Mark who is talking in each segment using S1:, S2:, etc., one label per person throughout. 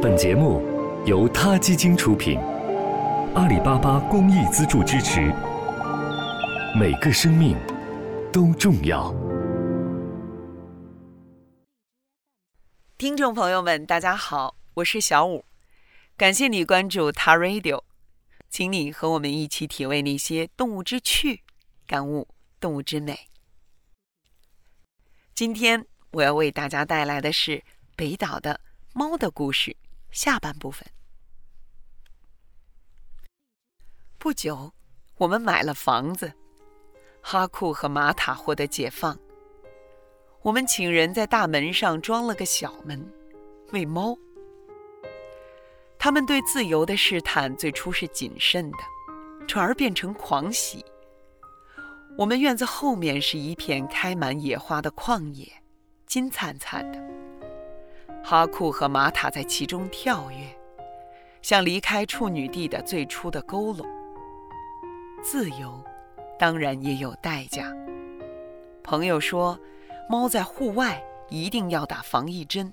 S1: 本节目由他基金出品，阿里巴巴公益资助支持。每个生命都重要。
S2: 听众朋友们，大家好，我是小五，感谢你关注他 Radio，请你和我们一起体味那些动物之趣，感悟动物之美。今天我要为大家带来的是北岛的猫的故事下半部分。不久，我们买了房子。哈库和玛塔获得解放。我们请人在大门上装了个小门，喂猫。他们对自由的试探最初是谨慎的，转而变成狂喜。我们院子后面是一片开满野花的旷野，金灿灿的。哈库和玛塔在其中跳跃，像离开处女地的最初的佝偻。自由。当然也有代价。朋友说，猫在户外一定要打防疫针。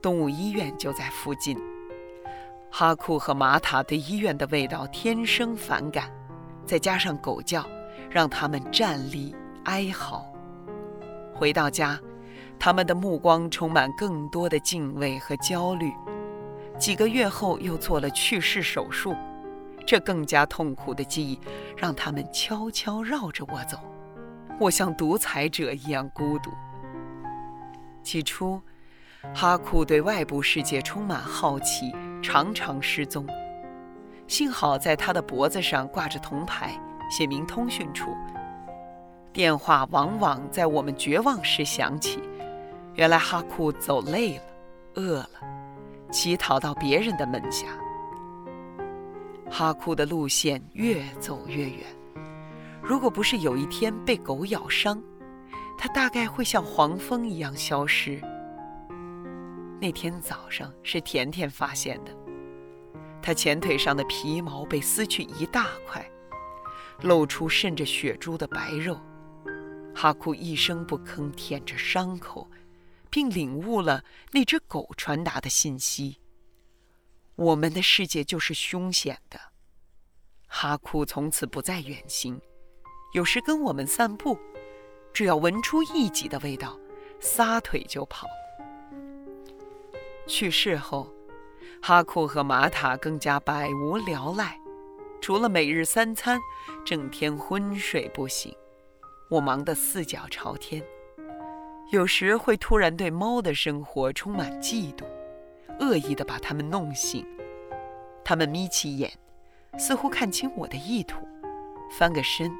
S2: 动物医院就在附近。哈库和玛塔对医院的味道天生反感，再加上狗叫，让他们站立哀嚎。回到家，他们的目光充满更多的敬畏和焦虑。几个月后，又做了去世手术。这更加痛苦的记忆，让他们悄悄绕着我走。我像独裁者一样孤独。起初，哈库对外部世界充满好奇，常常失踪。幸好在他的脖子上挂着铜牌，写明通讯处。电话往往在我们绝望时响起。原来哈库走累了，饿了，乞讨到别人的门下。哈库的路线越走越远，如果不是有一天被狗咬伤，他大概会像黄蜂一样消失。那天早上是甜甜发现的，他前腿上的皮毛被撕去一大块，露出渗着血珠的白肉。哈库一声不吭舔着伤口，并领悟了那只狗传达的信息。我们的世界就是凶险的。哈库从此不再远行，有时跟我们散步，只要闻出异己的味道，撒腿就跑。去世后，哈库和玛塔更加百无聊赖，除了每日三餐，整天昏睡不醒。我忙得四脚朝天，有时会突然对猫的生活充满嫉妒。恶意地把它们弄醒，它们眯起眼，似乎看清我的意图，翻个身，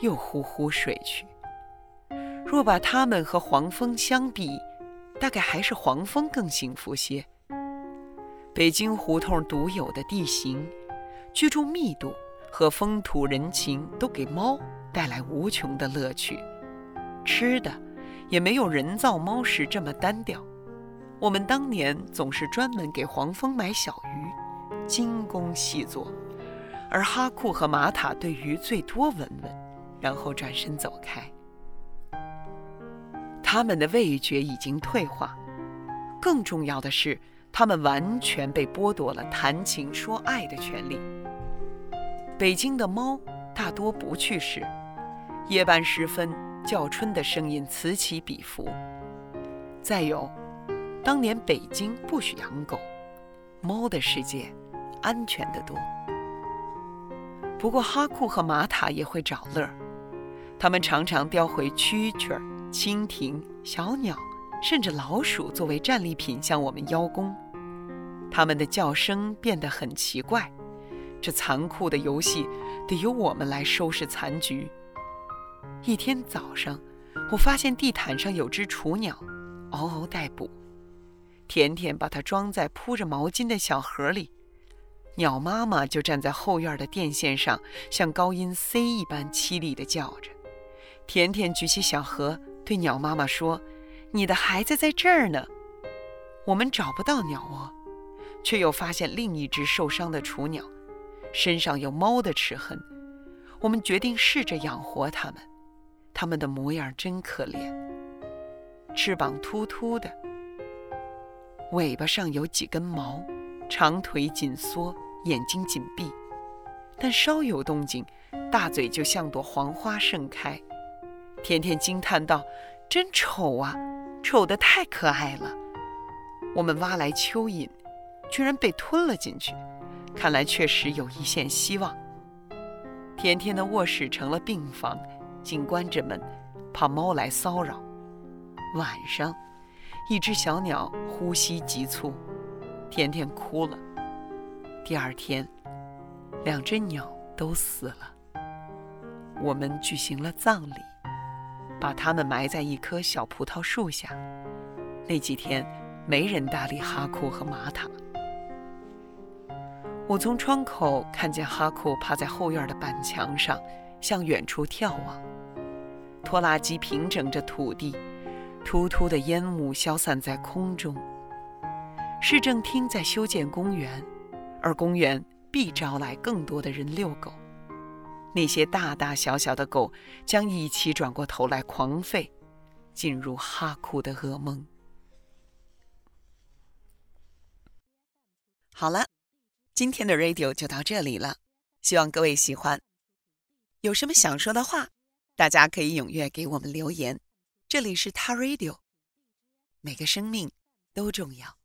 S2: 又呼呼睡去。若把它们和黄蜂相比，大概还是黄蜂更幸福些。北京胡同独有的地形、居住密度和风土人情，都给猫带来无穷的乐趣。吃的，也没有人造猫食这么单调。我们当年总是专门给黄蜂买小鱼，精工细作，而哈库和玛塔对鱼最多闻闻，然后转身走开。他们的味觉已经退化，更重要的是，他们完全被剥夺了谈情说爱的权利。北京的猫大多不去世，夜半时分叫春的声音此起彼伏。再有。当年北京不许养狗，猫的世界安全得多。不过哈库和玛塔也会找乐儿，他们常常叼回蛐蛐、蜻蜓、小鸟，甚至老鼠作为战利品向我们邀功。它们的叫声变得很奇怪，这残酷的游戏得由我们来收拾残局。一天早上，我发现地毯上有只雏鸟，嗷嗷待哺。甜甜把它装在铺着毛巾的小盒里，鸟妈妈就站在后院的电线上，像高音 C 一般凄厉地叫着。甜甜举起小盒，对鸟妈妈说：“你的孩子在这儿呢。”我们找不到鸟窝，却又发现另一只受伤的雏鸟，身上有猫的齿痕。我们决定试着养活它们，它们的模样真可怜，翅膀突突的。尾巴上有几根毛，长腿紧缩，眼睛紧闭，但稍有动静，大嘴就像朵黄花盛开。甜甜惊叹道：“真丑啊，丑得太可爱了！”我们挖来蚯蚓，居然被吞了进去，看来确实有一线希望。甜甜的卧室成了病房，紧关着门，怕猫来骚扰。晚上，一只小鸟呼吸急促，甜甜哭了。第二天，两只鸟都死了。我们举行了葬礼，把它们埋在一棵小葡萄树下。那几天，没人搭理哈库和玛塔。我从窗口看见哈库趴在后院的板墙上，向远处眺望。拖拉机平整着土地，突突的烟雾消散在空中。市政厅在修建公园，而公园必招来更多的人遛狗。那些大大小小的狗将一起转过头来狂吠，进入哈库的噩梦。好了。今天的 radio 就到这里了，希望各位喜欢。有什么想说的话，大家可以踊跃给我们留言。这里是他 radio，每个生命都重要。